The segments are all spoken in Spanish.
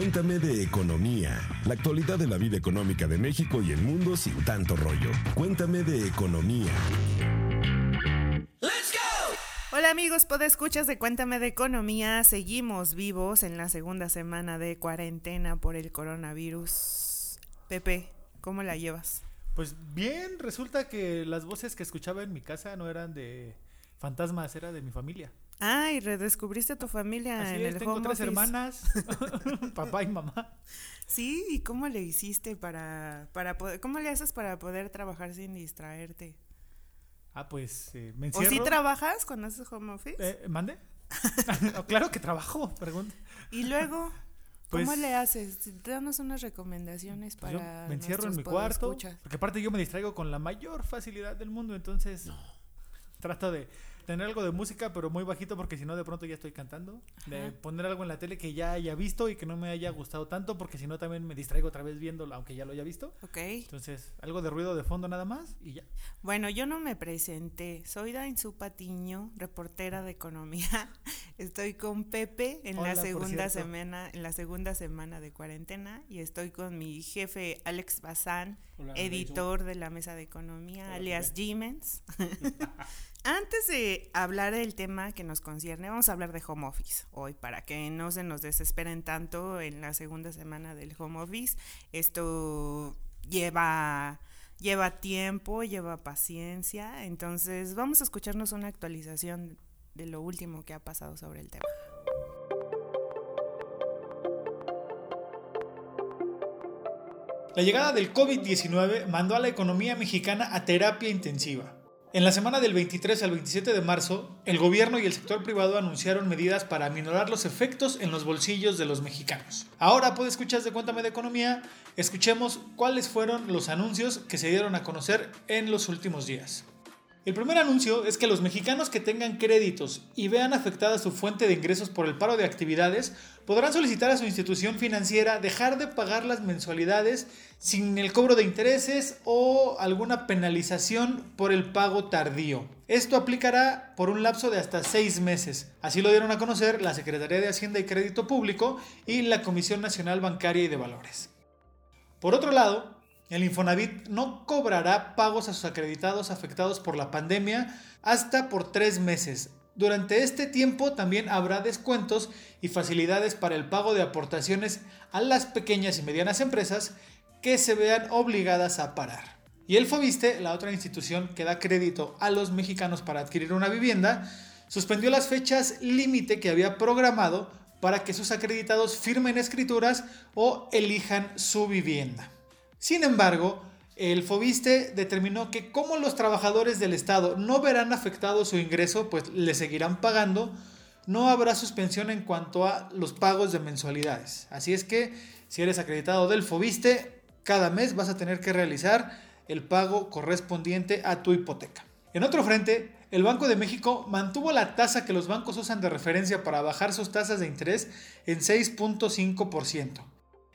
Cuéntame de economía, la actualidad de la vida económica de México y el mundo sin tanto rollo. Cuéntame de economía. Hola amigos, escuchas de Cuéntame de Economía. Seguimos vivos en la segunda semana de cuarentena por el coronavirus. Pepe, ¿cómo la llevas? Pues bien, resulta que las voces que escuchaba en mi casa no eran de fantasmas, era de mi familia. Ay, redescubriste a tu familia en el tengo tres hermanas, papá y mamá. Sí, ¿y cómo le hiciste para, para poder, cómo le haces para poder trabajar sin distraerte? Ah, pues eh, me encierro. ¿O sí trabajas cuando haces home office? Eh, ¿Mande? claro que trabajo, pregunta. Y luego, ¿cómo pues le haces? Danos unas recomendaciones pues para. me encierro en mi cuarto. Porque aparte yo me distraigo con la mayor facilidad del mundo, entonces trato de tener algo de música, pero muy bajito porque si no de pronto ya estoy cantando. De poner algo en la tele que ya haya visto y que no me haya gustado tanto porque si no también me distraigo otra vez viéndolo, aunque ya lo haya visto. Ok. Entonces, algo de ruido de fondo nada más y ya. Bueno, yo no me presenté. Soy Dainzu Patiño, reportera de economía. Estoy con Pepe en la segunda semana, en la segunda semana de cuarentena y estoy con mi jefe Alex Bazán, editor de la mesa de economía, alias Jimens. Antes de hablar del tema que nos concierne, vamos a hablar de home office hoy para que no se nos desesperen tanto en la segunda semana del home office. Esto lleva lleva tiempo, lleva paciencia, entonces vamos a escucharnos una actualización de lo último que ha pasado sobre el tema. La llegada del COVID-19 mandó a la economía mexicana a terapia intensiva. En la semana del 23 al 27 de marzo, el gobierno y el sector privado anunciaron medidas para aminorar los efectos en los bolsillos de los mexicanos. Ahora, pues escuchas de Cuéntame de Economía, escuchemos cuáles fueron los anuncios que se dieron a conocer en los últimos días. El primer anuncio es que los mexicanos que tengan créditos y vean afectada su fuente de ingresos por el paro de actividades podrán solicitar a su institución financiera dejar de pagar las mensualidades sin el cobro de intereses o alguna penalización por el pago tardío. Esto aplicará por un lapso de hasta seis meses. Así lo dieron a conocer la Secretaría de Hacienda y Crédito Público y la Comisión Nacional Bancaria y de Valores. Por otro lado, el Infonavit no cobrará pagos a sus acreditados afectados por la pandemia hasta por tres meses. Durante este tiempo también habrá descuentos y facilidades para el pago de aportaciones a las pequeñas y medianas empresas que se vean obligadas a parar. Y el Fobiste, la otra institución que da crédito a los mexicanos para adquirir una vivienda, suspendió las fechas límite que había programado para que sus acreditados firmen escrituras o elijan su vivienda. Sin embargo, el Fobiste determinó que como los trabajadores del Estado no verán afectado su ingreso, pues le seguirán pagando, no habrá suspensión en cuanto a los pagos de mensualidades. Así es que si eres acreditado del Fobiste, cada mes vas a tener que realizar el pago correspondiente a tu hipoteca. En otro frente, el Banco de México mantuvo la tasa que los bancos usan de referencia para bajar sus tasas de interés en 6.5%.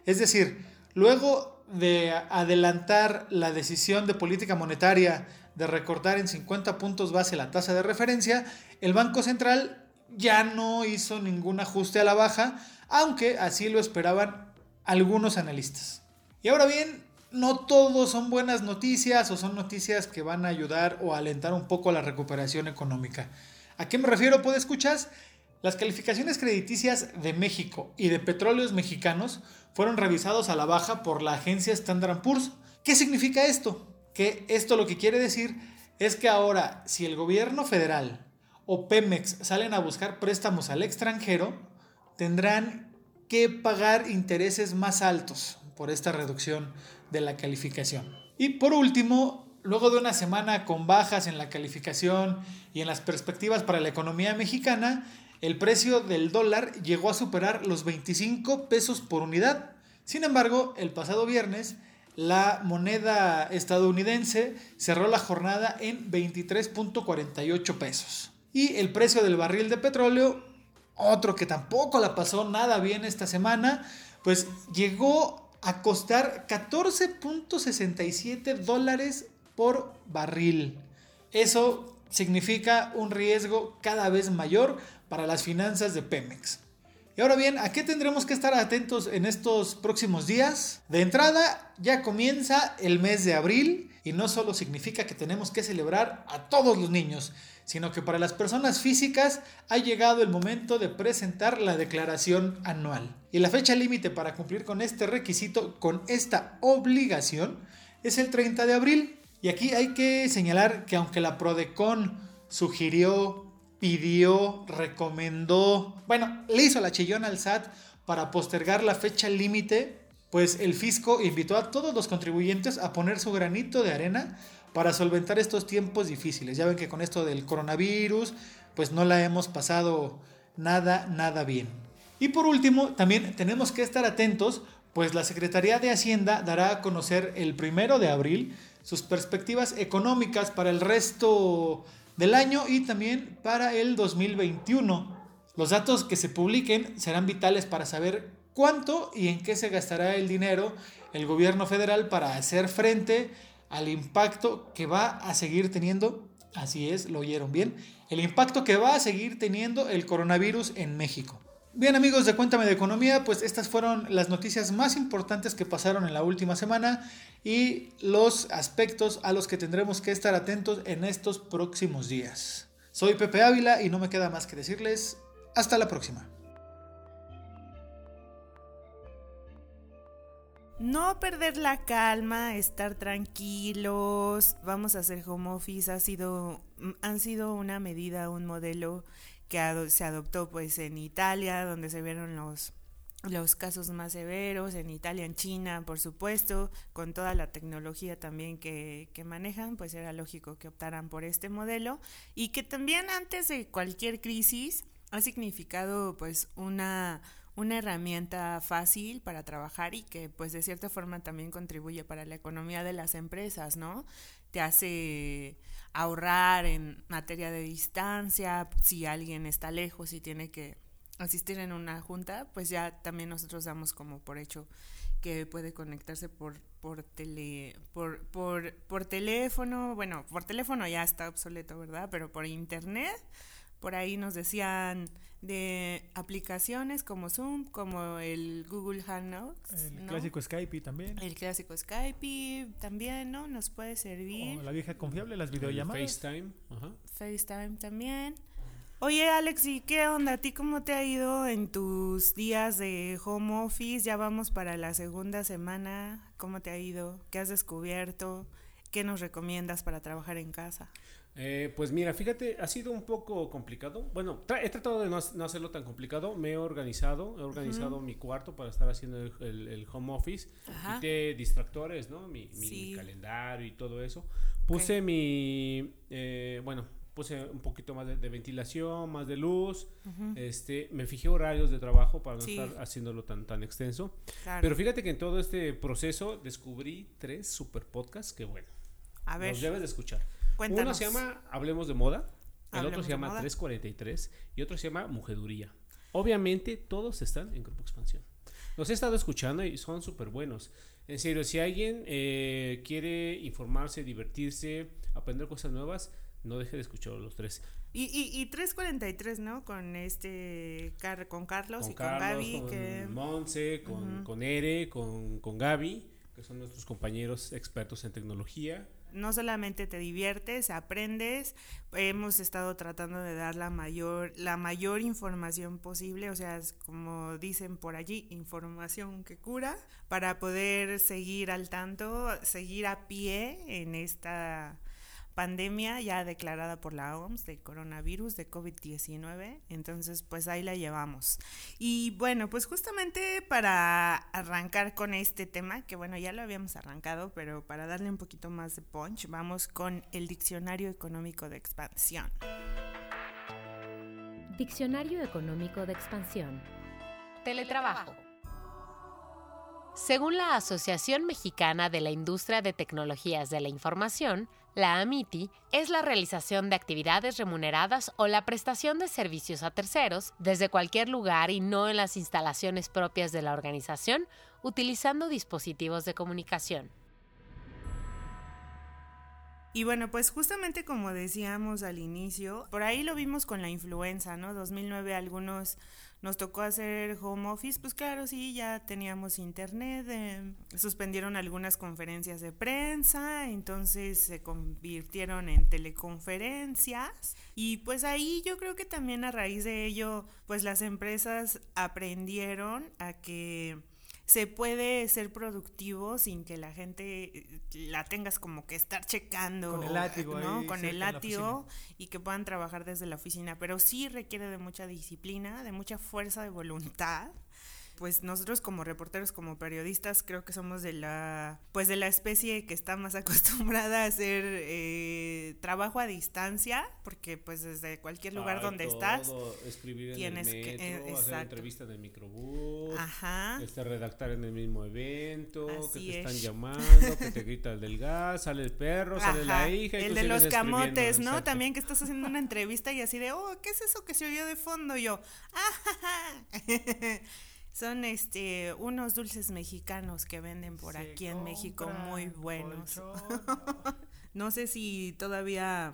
Es decir, luego de adelantar la decisión de política monetaria de recortar en 50 puntos base la tasa de referencia, el Banco Central ya no hizo ningún ajuste a la baja, aunque así lo esperaban algunos analistas. Y ahora bien, no todos son buenas noticias o son noticias que van a ayudar o alentar un poco la recuperación económica. ¿A qué me refiero? Pues escuchas, las calificaciones crediticias de México y de petróleos mexicanos fueron revisados a la baja por la agencia Standard Poor's. ¿Qué significa esto? Que esto lo que quiere decir es que ahora si el gobierno federal o Pemex salen a buscar préstamos al extranjero, tendrán que pagar intereses más altos por esta reducción de la calificación. Y por último, luego de una semana con bajas en la calificación y en las perspectivas para la economía mexicana, el precio del dólar llegó a superar los 25 pesos por unidad. Sin embargo, el pasado viernes, la moneda estadounidense cerró la jornada en 23.48 pesos. Y el precio del barril de petróleo, otro que tampoco la pasó nada bien esta semana, pues llegó a costar 14.67 dólares por barril. Eso significa un riesgo cada vez mayor para las finanzas de Pemex. Y ahora bien, ¿a qué tendremos que estar atentos en estos próximos días? De entrada, ya comienza el mes de abril y no solo significa que tenemos que celebrar a todos los niños, sino que para las personas físicas ha llegado el momento de presentar la declaración anual. Y la fecha límite para cumplir con este requisito, con esta obligación, es el 30 de abril. Y aquí hay que señalar que aunque la Prodecon sugirió pidió, recomendó, bueno, le hizo la chillona al SAT para postergar la fecha límite, pues el fisco invitó a todos los contribuyentes a poner su granito de arena para solventar estos tiempos difíciles. Ya ven que con esto del coronavirus, pues no la hemos pasado nada, nada bien. Y por último, también tenemos que estar atentos, pues la Secretaría de Hacienda dará a conocer el primero de abril sus perspectivas económicas para el resto del año y también para el 2021. Los datos que se publiquen serán vitales para saber cuánto y en qué se gastará el dinero el gobierno federal para hacer frente al impacto que va a seguir teniendo, así es, lo oyeron bien, el impacto que va a seguir teniendo el coronavirus en México. Bien amigos de Cuéntame de Economía, pues estas fueron las noticias más importantes que pasaron en la última semana y los aspectos a los que tendremos que estar atentos en estos próximos días. Soy Pepe Ávila y no me queda más que decirles hasta la próxima. No perder la calma, estar tranquilos, vamos a hacer home office, ha sido, han sido una medida, un modelo que se adoptó pues en Italia, donde se vieron los, los casos más severos, en Italia, en China, por supuesto, con toda la tecnología también que, que manejan, pues era lógico que optaran por este modelo y que también antes de cualquier crisis ha significado pues una una herramienta fácil para trabajar y que pues de cierta forma también contribuye para la economía de las empresas, ¿no? Te hace ahorrar en materia de distancia, si alguien está lejos y tiene que asistir en una junta, pues ya también nosotros damos como por hecho que puede conectarse por por tele por, por, por teléfono, bueno, por teléfono ya está obsoleto, ¿verdad? Pero por internet por ahí nos decían de aplicaciones como Zoom, como el Google Hangouts. El clásico Skype también. El clásico Skype también, ¿no? Nos puede servir. O la vieja confiable, las videollamadas. FaceTime. Ajá. FaceTime también. Oye, Alex, ¿y qué onda? ¿A ti cómo te ha ido en tus días de home office? Ya vamos para la segunda semana. ¿Cómo te ha ido? ¿Qué has descubierto? ¿Qué nos recomiendas para trabajar en casa? Eh, pues mira, fíjate, ha sido un poco complicado. Bueno, he tratado de no, hacerlo tan complicado. Me he organizado, he organizado mi cuarto para estar haciendo el, home office. Quité distractores, ¿no? Mi, calendario y todo eso. Puse mi, eh, bueno, puse un poquito más de, ventilación, más de luz. Este, me fijé horarios de trabajo para no estar haciéndolo tan, tan extenso. Pero fíjate que en todo este proceso descubrí tres super podcasts que bueno. A ver. Los debes de escuchar. Uno se llama Hablemos de Moda, el otro se llama 343 y otro se llama Mujeduría. Obviamente todos están en Grupo Expansión. Los he estado escuchando y son súper buenos. En serio, si alguien eh, quiere informarse, divertirse, aprender cosas nuevas, no deje de escuchar los tres. Y, y, 343, ¿no? Con este, con Carlos y con Gaby. Con que... Monse, con, con Ere, con, con Gaby, que son nuestros compañeros expertos en tecnología no solamente te diviertes, aprendes, hemos estado tratando de dar la mayor, la mayor información posible, o sea, como dicen por allí, información que cura, para poder seguir al tanto, seguir a pie en esta pandemia ya declarada por la OMS de coronavirus, de COVID-19. Entonces, pues ahí la llevamos. Y bueno, pues justamente para arrancar con este tema, que bueno, ya lo habíamos arrancado, pero para darle un poquito más de punch, vamos con el Diccionario Económico de Expansión. Diccionario Económico de Expansión. Teletrabajo. Según la Asociación Mexicana de la Industria de Tecnologías de la Información, la AMITI es la realización de actividades remuneradas o la prestación de servicios a terceros desde cualquier lugar y no en las instalaciones propias de la organización, utilizando dispositivos de comunicación. Y bueno, pues justamente como decíamos al inicio, por ahí lo vimos con la influenza, ¿no? 2009 algunos nos tocó hacer home office, pues claro, sí, ya teníamos internet, eh, suspendieron algunas conferencias de prensa, entonces se convirtieron en teleconferencias y pues ahí yo creo que también a raíz de ello, pues las empresas aprendieron a que se puede ser productivo sin que la gente eh, la tengas como que estar checando. Con el látigo, ¿no? Con el látigo y que puedan trabajar desde la oficina. Pero sí requiere de mucha disciplina, de mucha fuerza de voluntad pues nosotros como reporteros, como periodistas, creo que somos de la, pues de la especie que está más acostumbrada a hacer eh, trabajo a distancia, porque pues desde cualquier lugar donde estás, escribir tienes en el metro, que, eh, hacer entrevista en el microbús, Este, redactar en el mismo evento, que te están llamando, que te grita el del gas, sale el perro, sale la hija. el de los camotes, ¿no? También que estás haciendo una entrevista y así de, oh, ¿qué es eso que se oyó de fondo? yo, ah, Son este unos dulces mexicanos que venden por aquí en México muy buenos. no sé si todavía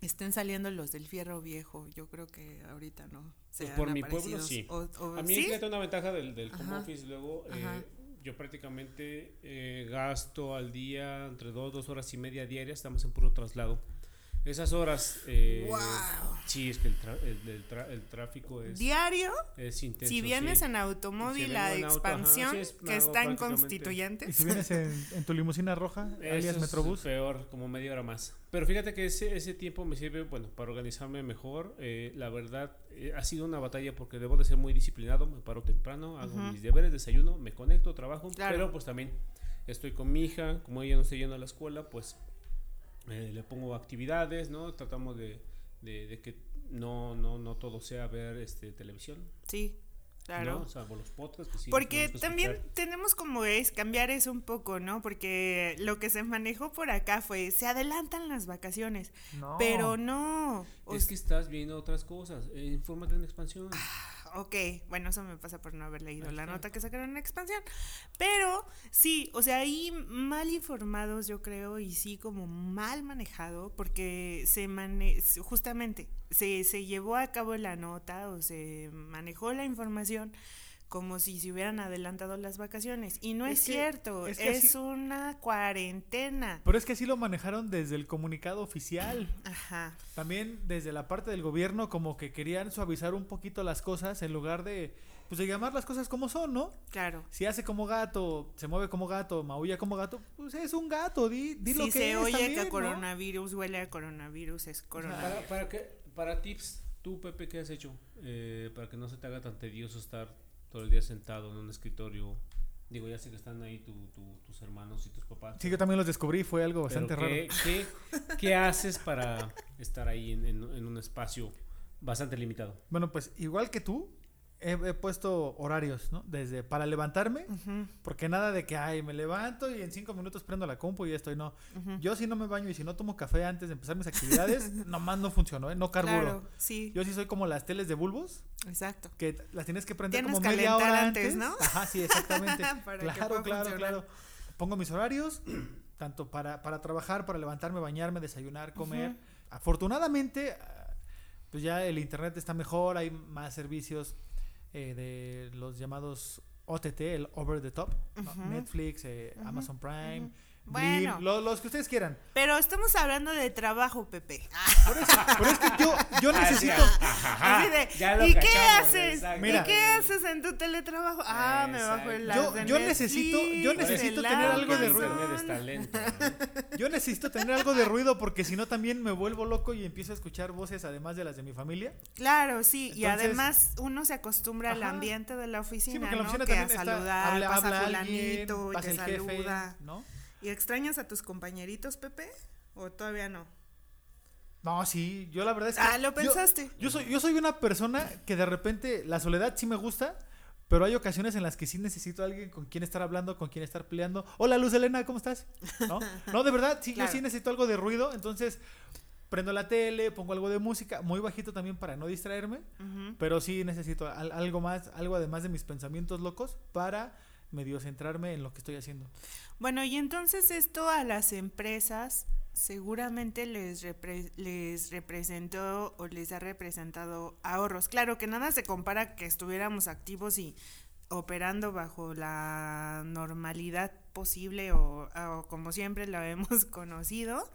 estén saliendo los del fierro viejo. Yo creo que ahorita no. Pues por mi pueblo sí. a mí ¿sí? una ventaja del, del home office luego. Eh, yo prácticamente eh, gasto al día entre dos, dos horas y media diarias. Estamos en puro traslado. Esas horas. Eh, Sí, es que el, el, tráfico es. ¿Diario? Es intenso. Si vienes en automóvil, la expansión que está en Constituyentes. ¿Y si vienes en, tu limusina roja, alias Metrobús? Es peor, como media hora más. Pero fíjate que ese, ese tiempo me sirve, bueno, para organizarme mejor. Eh, la verdad, eh, ha sido una batalla porque debo de ser muy disciplinado. Me paro temprano, hago mis deberes, desayuno, me conecto, trabajo. Pero pues también estoy con mi hija, como ella no está yendo a la escuela, pues eh, le pongo actividades, ¿no? Tratamos de, de, que no, no, no todo sea ver este televisión. Sí, claro. Salvo los podcasts. Porque también tenemos como es cambiar eso un poco, ¿no? Porque lo que se manejó por acá fue, se adelantan las vacaciones, pero no. Es que estás viendo otras cosas, eh, infórmate en expansión. Ah, ok, bueno, eso me pasa por no haber leído la nota que sacaron en expansión. Pero sí, o sea, ahí mal informados, yo creo, y sí como mal manejado, porque se mane justamente se, se llevó a cabo la nota o se manejó la información como si se hubieran adelantado las vacaciones. Y no es, cierto, es, una cuarentena. Pero es que así lo manejaron desde el comunicado oficial. Ajá. También desde la parte del gobierno como que querían suavizar un poquito las cosas en lugar de pues de llamar las cosas como son, ¿no? Claro. Si hace como gato, se mueve como gato, maulla como gato, pues es un gato, di, di lo que se oye que coronavirus huele a coronavirus, es coronavirus. Para, para, para tips, tú Pepe, ¿qué has hecho? Eh, para que no se te haga tan tedioso estar todo el día sentado en un escritorio. Digo, ya sé que están ahí tus hermanos y tus papás. Sí, yo también los descubrí, fue algo bastante raro. ¿qué, qué, haces para estar ahí en, en un espacio bastante limitado? Bueno, pues igual que tú, he, puesto horarios, ¿no? Desde para levantarme, porque nada de que, ay, me levanto y en cinco minutos prendo la compu y ya estoy, no. Yo si no me baño y si no tomo café antes de empezar mis actividades, nomás no funcionó, ¿eh? No carburo. Claro, sí. Yo sí soy como las teles de bulbos. Exacto. Que las tienes que prender como media hora antes, ¿no? Ajá, sí, exactamente. claro, claro, claro. Pongo mis horarios, tanto para, para trabajar, para levantarme, bañarme, desayunar, comer. Afortunadamente, pues ya el internet está mejor, hay más servicios eh, de los llamados OTT, el over the top, Netflix, eh, Amazon Prime, bueno, los que ustedes quieran. Pero estamos hablando de trabajo, Pepe. Por eso, por es que yo, yo necesito. ¿Y qué haces? ¿Y qué haces en tu teletrabajo? Ah, me bajo el Yo, yo necesito, yo necesito tener algo de ruido. Yo necesito tener algo de ruido porque si no también me vuelvo loco y empiezo a escuchar voces además de las de mi familia. Claro, sí. y además uno se acostumbra al ambiente de la oficina, sí, porque la oficina que a saludar, habla, pasa habla fulanito y te saluda. ¿no? ¿Y extrañas a tus compañeritos, Pepe? ¿O todavía no? No, sí, yo la verdad es que. Ah, lo pensaste. Yo, soy, yo soy una persona que de repente la soledad sí me gusta, pero hay ocasiones en las que sí necesito a alguien con quien estar hablando, con quien estar peleando. Hola, Luz Elena, ¿cómo estás? No, no de verdad, sí, yo sí necesito algo de ruido, entonces prendo la tele, pongo algo de música, muy bajito también para no distraerme, pero sí necesito algo más, algo además de mis pensamientos locos para medio centrarme en lo que estoy haciendo. Bueno, y entonces esto a las empresas seguramente les, les representó o les ha representado ahorros. Claro que nada se compara que estuviéramos activos y operando bajo la normalidad posible o, o como siempre la hemos conocido,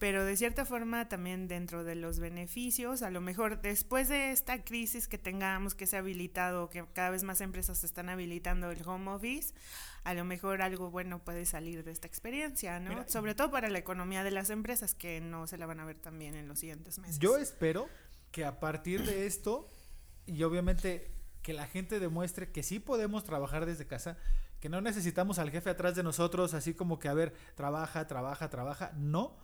pero de cierta forma también dentro de los beneficios, a lo mejor después de esta crisis que tengamos, que se ha habilitado, que cada vez más empresas están habilitando el home office, a lo mejor algo bueno puede salir de esta experiencia, ¿no? Sobre todo para la economía de las empresas que no se la van a ver también en los siguientes meses. Yo espero que a partir de esto, y obviamente que la gente demuestre que sí podemos trabajar desde casa, que no necesitamos al jefe atrás de nosotros, así como que, a ver, trabaja, trabaja, trabaja, no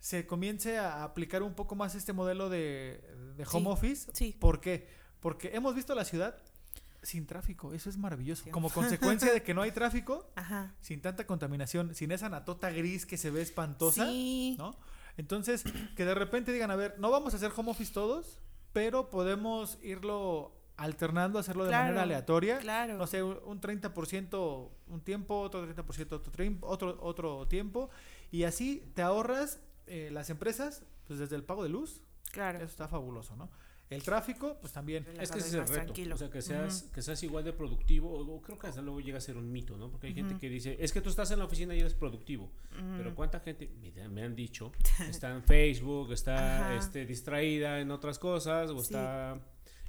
se comience a aplicar un poco más este modelo de, home office. Sí. ¿Por qué? Porque hemos visto la ciudad sin tráfico, eso es maravilloso. Como consecuencia de que no hay tráfico, sin tanta contaminación, sin esa natota gris que se ve espantosa, ¿no? Entonces, que de repente digan, a ver, no vamos a hacer home office todos, pero podemos irlo alternando, hacerlo de manera aleatoria. Claro. No sé, un 30% un tiempo, otro 30% otro, otro, otro tiempo. Y así te ahorras eh, las empresas, pues desde el pago de luz, claro. eso está fabuloso, ¿no? El tráfico, pues también. Es que ese es el reto. O sea, que seas, que seas igual de productivo. O, creo que hasta luego llega a ser un mito, ¿no? Porque hay gente que dice, es que tú estás en la oficina y eres productivo. Pero ¿cuánta gente, me, han dicho, está en Facebook, está este, distraída en otras cosas, o está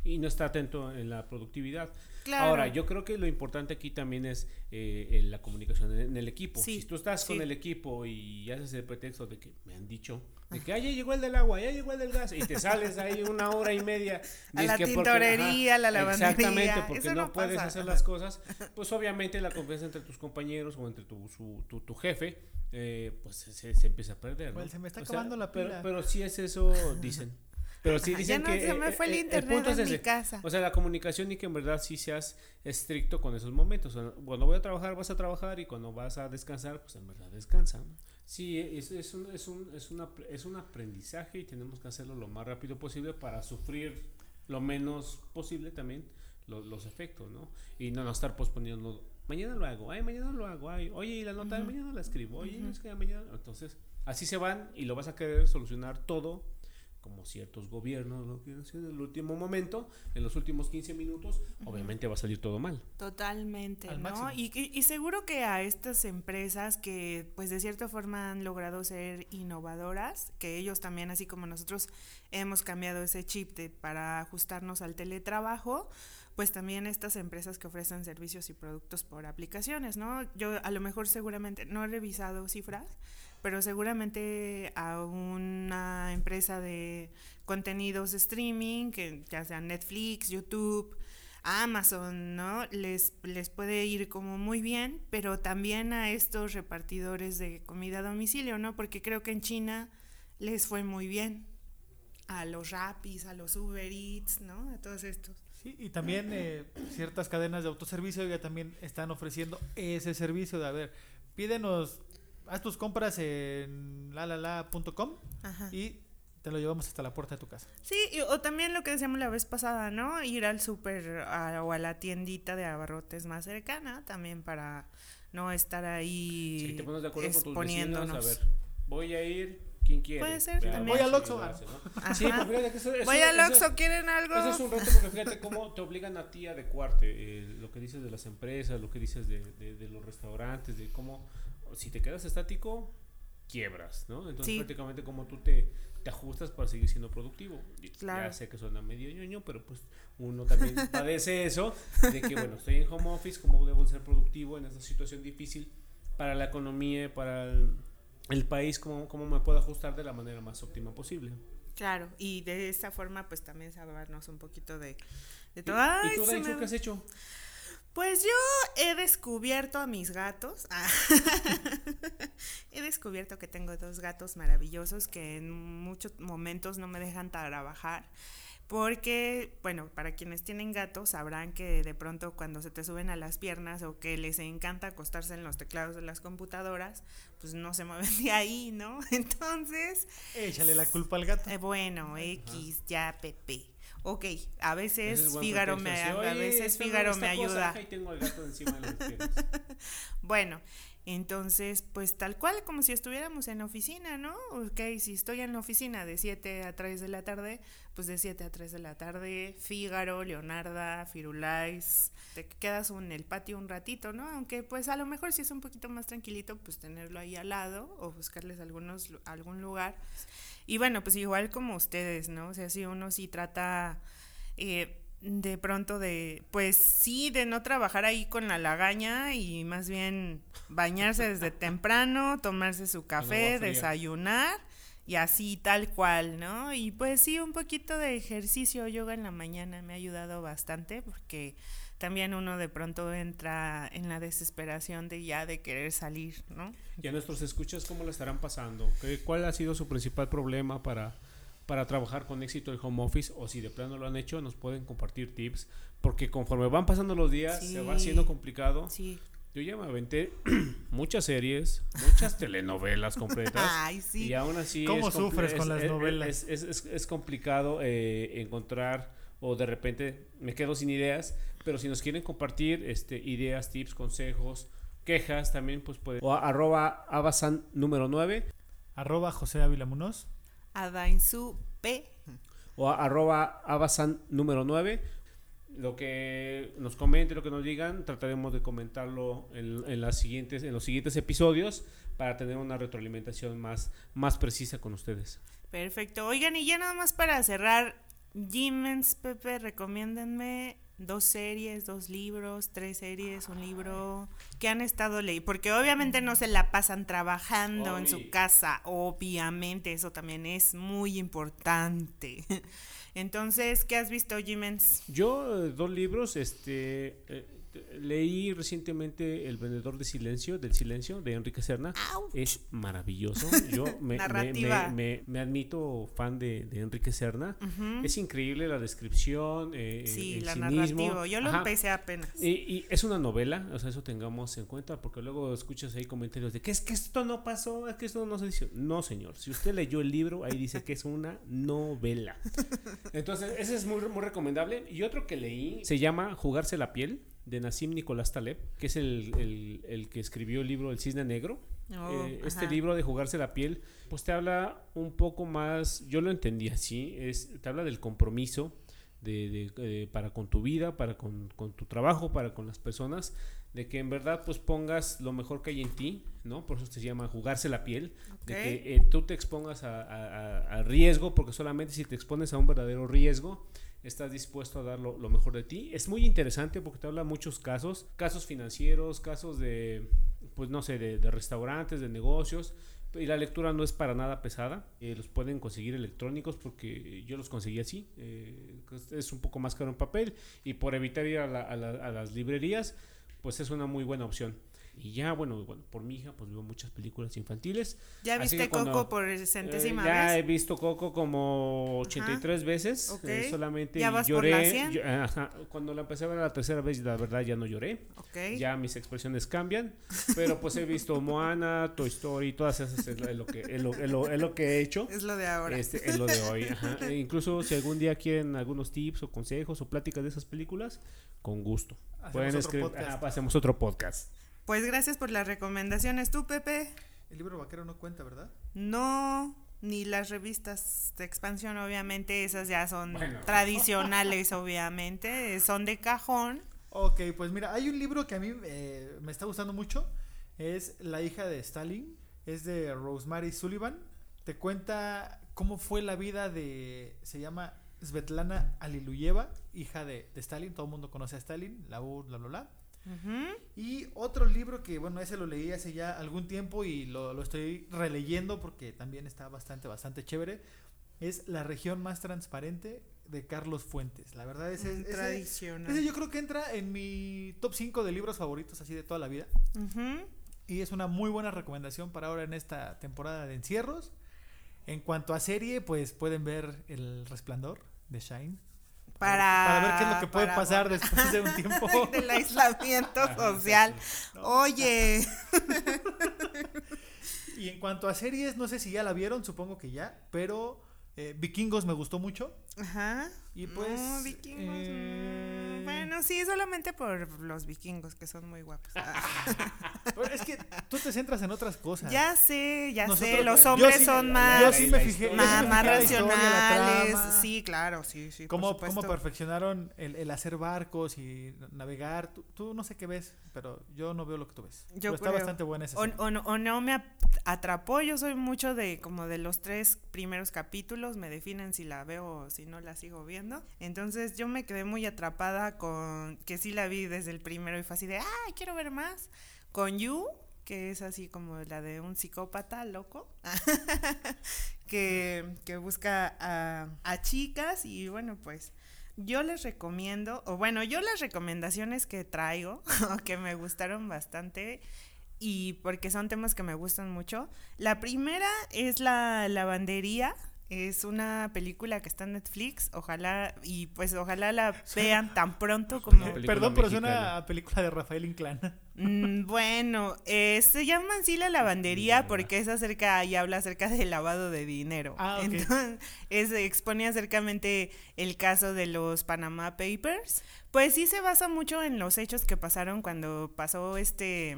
y no está atento en la productividad. Ahora, yo creo que lo importante aquí también es eh, la comunicación en, el equipo. si tú estás con el equipo y haces el pretexto de que me han dicho de que ah, ya llegó el del agua, ya llegó el del gas y te sales ahí una hora y media a la tintorería, la lavandería. Exactamente, porque no, puedes hacer las cosas. Pues obviamente la confianza entre tus compañeros o entre tu, tu, tu jefe, eh, pues se, se, empieza a perder. Pues se me está acabando la pila. Pero, pero si es eso, dicen. Pero sí dicen ya no, que. Se me fue el, internet en mi casa. O sea, la comunicación y que en verdad sí seas estricto con esos momentos. cuando voy a trabajar, vas a trabajar y cuando vas a descansar, pues en verdad descansa. Sí, es, es, un, es, un, es, una, es un aprendizaje y tenemos que hacerlo lo más rápido posible para sufrir lo menos posible también los, los efectos, ¿no? Y no, no estar posponiendo. Mañana lo hago, ay, mañana lo hago, ay, oye, y la nota, mañana la escribo, oye, es que mañana. Entonces, así se van y lo vas a querer solucionar todo como ciertos gobiernos lo que en el último momento, en los últimos 15 minutos, obviamente va a salir todo mal. Totalmente, ¿no? Y, y, seguro que a estas empresas que pues de cierta forma han logrado ser innovadoras, que ellos también, así como nosotros hemos cambiado ese chip de, para ajustarnos al teletrabajo, pues también estas empresas que ofrecen servicios y productos por aplicaciones, ¿no? Yo a lo mejor seguramente no he revisado cifras, pero seguramente a una empresa de contenidos de streaming, que ya sea Netflix, YouTube, Amazon, ¿no? Les, les puede ir como muy bien, pero también a estos repartidores de comida a domicilio, ¿no? Porque creo que en China les fue muy bien. A los Rapis, a los Uber Eats, ¿no? A todos estos. Sí, y también eh, ciertas cadenas de autoservicio ya también están ofreciendo ese servicio de, a ver, pídenos haz tus compras en lalalala.com y te lo llevamos hasta la puerta de tu casa. Sí, o también lo que decíamos la vez pasada, ¿no? Ir al súper o a la tiendita de abarrotes más cercana también para no estar ahí sí, te pones de acuerdo con tus vecinos, a ver, voy a ir, ¿quién quiere? Puede ser también. Voy al Oxxo. Sí, pues fíjate que eso, Voy al Oxxo, ¿quieren algo? Eso es un reto porque fíjate cómo te obligan a ti a adecuarte, eh, lo que dices de las empresas, lo que dices de, de, de los restaurantes, de cómo si te quedas estático, quiebras, ¿no? Entonces prácticamente como tú te, te, ajustas para seguir siendo productivo. Ya sé que suena medio ñoño, pero pues uno también padece eso, de que bueno, estoy en home office, ¿cómo debo ser productivo en esta situación difícil para la economía, para el, país, ¿cómo, cómo me puedo ajustar de la manera más óptima posible? Claro, y de esta forma pues también salvarnos un poquito de, de todo. ¿Y, tú, qué has hecho? Pues yo he descubierto a mis gatos. Ah. he descubierto que tengo dos gatos maravillosos que en muchos momentos no me dejan trabajar. Porque, bueno, para quienes tienen gatos sabrán que de pronto cuando se te suben a las piernas o que les encanta acostarse en los teclados de las computadoras, pues no se mueven de ahí, ¿no? Entonces... Échale la culpa al gato. Eh, bueno, X, ya, Pepe ok, a veces Fígaro me, a veces Fígaro me ayuda. tengo el gato encima de bueno, Entonces, pues tal cual como si estuviéramos en oficina, ¿no? Ok, si estoy en la oficina de 7 a 3 de la tarde, pues de 7 a 3 de la tarde, Fígaro, Leonarda, Firulais, te quedas en el patio un ratito, ¿no? Aunque pues a lo mejor si es un poquito más tranquilito, pues tenerlo ahí al lado o buscarles algunos, algún lugar. Y bueno, pues igual como ustedes, ¿no? O sea, si uno sí trata... Eh, de pronto de, pues sí, de no trabajar ahí con la lagaña y más bien bañarse desde temprano, tomarse su café, desayunar y así tal cual, ¿no? Y pues sí, un poquito de ejercicio, yoga en la mañana me ha ayudado bastante porque también uno de pronto entra en la desesperación de ya de querer salir, ¿no? Y a nuestros escuchas, ¿cómo la estarán pasando? ¿Cuál ha sido su principal problema para para trabajar con éxito el home office o si de plano lo han hecho, nos pueden compartir tips, porque conforme van pasando los días se va haciendo complicado. Yo ya me aventé muchas series, muchas telenovelas completas. Ay, sí. Y aún así. ¿Cómo sufres con las novelas? Es, es, es complicado eh, encontrar o de repente me quedo sin ideas, pero si nos quieren compartir este, ideas, tips, consejos, quejas, también pues pueden. O arroba abasan número 9. Arroba José Ávila Munoz. Adainsu P. O arroba abasan número 9. Lo que nos comenten, lo que nos digan, trataremos de comentarlo en, las siguientes, en los siguientes episodios para tener una retroalimentación más, más precisa con ustedes. Perfecto. Oigan, y ya nada más para cerrar, Jimens, Pepe, recomiéndenme dos series, dos libros, tres series, un libro que han estado leyendo, porque obviamente no se la pasan trabajando en su casa, obviamente eso también es muy importante. Entonces, ¿qué has visto, Jimens? Yo eh, dos libros, este, eh, leí recientemente El vendedor de silencio, del silencio, de Enrique Serna. Es maravilloso. Yo me, me, admito fan de, Enrique Serna. Es increíble la descripción. Eh, sí, la narrativa. Yo lo empecé apenas. Y, es una novela, o sea, eso tengamos en cuenta, porque luego escuchas ahí comentarios de que es que esto no pasó, es que esto no se dice. No, señor. Si usted leyó el libro, ahí dice que es una novela. Entonces, ese es muy, muy recomendable. Y otro que leí se llama Jugarse la piel de Nassim Nicolás Taleb, que es el, que escribió el libro El Cisne Negro. Oh, eh, este libro de jugarse la piel, pues te habla un poco más, yo lo entendí así, es, te habla del compromiso de, para con tu vida, para con, tu trabajo, para con las personas, de que en verdad pues pongas lo mejor que hay en ti, ¿no? Por eso se llama jugarse la piel, de que eh, tú te expongas a riesgo, porque solamente si te expones a un verdadero riesgo, estás dispuesto a dar lo, mejor de ti. Es muy interesante porque te habla muchos casos, casos financieros, casos de, pues no sé, de, restaurantes, de negocios. Y la lectura no es para nada pesada. Eh, los pueden conseguir electrónicos porque yo los conseguí así. Eh, es un poco más caro en papel y por evitar ir a, a las librerías, pues es una muy buena opción. Y ya, bueno, bueno, por mi hija, pues veo muchas películas infantiles. ¿Ya viste Coco por centésima eh, ya he visto Coco como 83 veces. Eh, solamente lloré. cuando la empecé a ver la tercera vez, la verdad ya no lloré. Ya mis expresiones cambian. pero pues he visto Moana, Toy Story, todas esas es lo que, es lo, es lo, que he hecho. Es lo de ahora. Este, es lo de hoy. E incluso si algún día quieren algunos tips o consejos o pláticas de esas películas, con gusto. Pueden escribir. hacemos otro podcast. Pues gracias por las recomendaciones. ¿Tú, Pepe? El libro vaquero no cuenta, ¿verdad? No, ni las revistas de expansión, obviamente, esas ya son tradicionales, obviamente, son de cajón. Ok, pues mira, hay un libro que a mí eh, me está gustando mucho, es La hija de Stalin, es de Rosemary Sullivan, te cuenta cómo fue la vida de, se llama Svetlana Aliluyeva, hija de, de Stalin, todo el mundo conoce a Stalin, la U, bla, bla, bla. Y otro libro que, bueno, ese lo leí hace ya algún tiempo y lo, estoy releyendo porque también está bastante, bastante chévere. Es La región más transparente de Carlos Fuentes. La verdad es es tradicional. Ese yo creo que entra en mi top 5 de libros favoritos así de toda la vida. Y es una muy buena recomendación para ahora en esta temporada de encierros. En cuanto a serie, pues pueden ver El Resplandor de Shine. Para, ver qué es lo que puede pasar después de un tiempo. Del aislamiento social. Oye. y en cuanto a series, no sé si ya la vieron, supongo que ya, pero eh, Vikingos me gustó mucho. Ajá. Y pues. vikingos. Mm, eh, bueno, sí, solamente por los vikingos, que son muy guapos. es que tú te centras en otras cosas. Ya sé, ya sé. Los hombres son más, yo sí me fijé, más, más racionales. sí, claro, sí, sí. ¿Cómo, cómo perfeccionaron el, el, hacer barcos y navegar? Tú, no sé qué ves, pero yo no veo lo que tú ves. Yo está bastante buena esa o, o, no, o no me atrapó. Yo soy mucho de como de los tres primeros capítulos. Me definen si la veo o si no la sigo viendo. Entonces yo me quedé muy atrapada con que sí la vi desde el primero y fue así de, ¡ay, quiero ver más! Con You, que es así como la de un psicópata loco, que, que, busca a, a chicas y bueno, pues yo les recomiendo, o bueno, yo las recomendaciones que traigo, que me gustaron bastante, y porque son temas que me gustan mucho. La primera es la lavandería es una película que está en Netflix, ojalá, y pues ojalá la vean tan pronto como... Perdón, pero es una película de Rafael Inclán. Mm, bueno, eh, se llama así la lavandería porque es acerca y habla acerca del lavado de dinero. Ah, Entonces, es, expone acercamente el caso de los Panama Papers. Pues sí se basa mucho en los hechos que pasaron cuando pasó este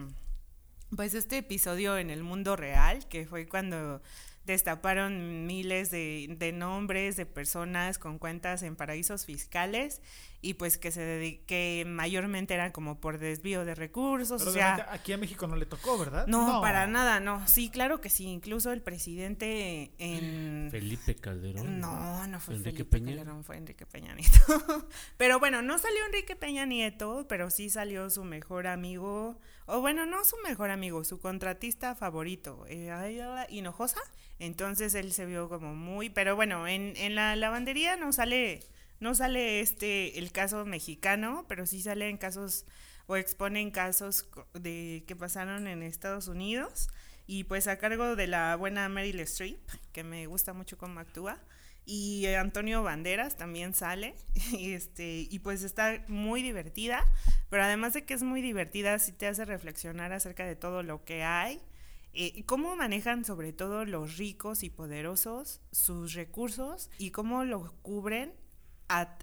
pues este episodio en el mundo real, que fue cuando destaparon miles de, nombres de personas con cuentas en paraísos fiscales y pues que se que mayormente eran como por desvío de recursos. o sea, aquí a México no le tocó, ¿verdad? No, para nada, no. Sí, claro que sí. Incluso el presidente en Felipe Calderón. No, no fue Enrique Felipe Peña? Calderón, fue Enrique Peña Nieto. pero bueno, no salió Enrique Peña Nieto, pero sí salió su mejor amigo, o bueno, no su mejor amigo, su contratista favorito, eh, Hinojosa. Entonces él se vio como muy, pero bueno, en, en la lavandería no sale no sale este el caso mexicano, pero sí salen casos o exponen casos de que pasaron en Estados Unidos y pues a cargo de la buena Meryl Streep, que me gusta mucho cómo actúa, y Antonio Banderas también sale y este y pues está muy divertida, pero además de que es muy divertida sí te hace reflexionar acerca de todo lo que hay eh, cómo manejan sobre todo los ricos y poderosos sus recursos y cómo lo cubren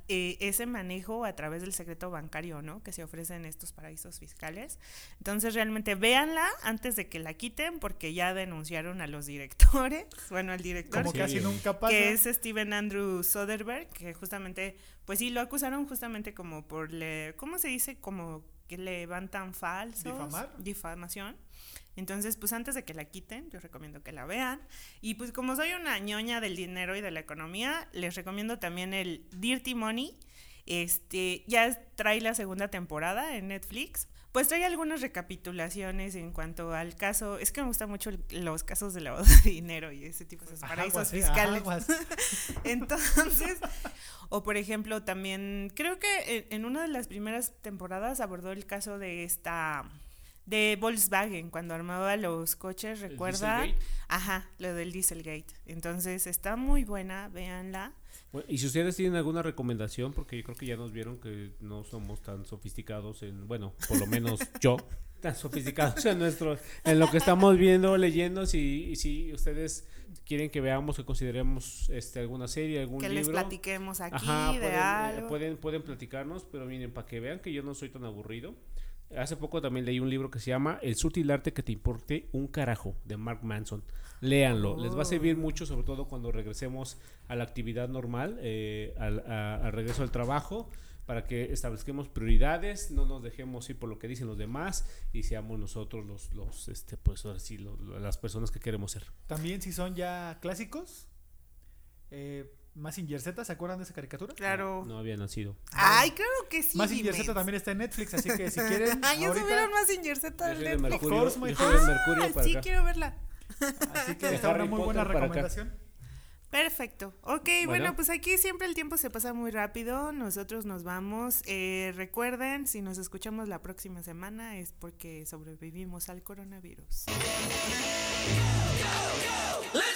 eh, ese manejo a través del secreto bancario, ¿no? Que se ofrece en estos paraísos fiscales. Entonces, realmente véanla antes de que la quiten, porque ya denunciaron a los directores, bueno, al director, Como casi nunca pasa. que es Steven Andrew Soderbergh, que justamente, pues sí, lo acusaron justamente como por, le, ¿cómo se dice? Como que levantan falsos. Difamar. Difamación. Entonces, pues antes de que la quiten, yo recomiendo que la vean. Y pues como soy una ñoña del dinero y de la economía, les recomiendo también el Dirty Money. Este, ya trae la segunda temporada en Netflix. Pues trae algunas recapitulaciones en cuanto al caso. Es que me gustan mucho los casos de lavado de dinero y ese tipo de paraísos fiscales. Entonces, o por ejemplo, también creo que en una de las primeras temporadas abordó el caso de esta de Volkswagen cuando armaba los coches, recuerda, ajá, lo del Dieselgate. Entonces está muy buena, véanla. y si ustedes tienen alguna recomendación, porque yo creo que ya nos vieron que no somos tan sofisticados en, bueno, por lo menos yo, tan sofisticados en nuestro, en lo que estamos viendo, leyendo, si, si ustedes quieren que veamos, que consideremos este, alguna serie, algún libro. Que les platiquemos aquí de pueden, algo. pueden, pueden platicarnos, pero miren, para que vean que yo no soy tan aburrido. Hace poco también leí un libro que se llama El sutil arte que te importe un carajo de Mark Manson. Léanlo, les va a servir oh. mucho, sobre todo cuando regresemos a la actividad normal, eh, al, regreso al trabajo, para que establezcamos prioridades, no nos dejemos ir por lo que dicen los demás y seamos nosotros los, los este, pues ahora sí, las personas que queremos ser. También si son ya clásicos, eh, Massinger Z, ¿se acuerdan de esa caricatura? Claro. No, había nacido. Ay, claro que sí. Massinger Z también está en Netflix, así que si quieren. Ay, ya subieron Massinger Z en Netflix. Mercurio, yo Mercurio para sí, quiero verla. Así que está una muy buena recomendación. Perfecto. Ok, bueno. pues aquí siempre el tiempo se pasa muy rápido. Nosotros nos vamos. Eh, recuerden, si nos escuchamos la próxima semana es porque sobrevivimos al coronavirus. Let's go.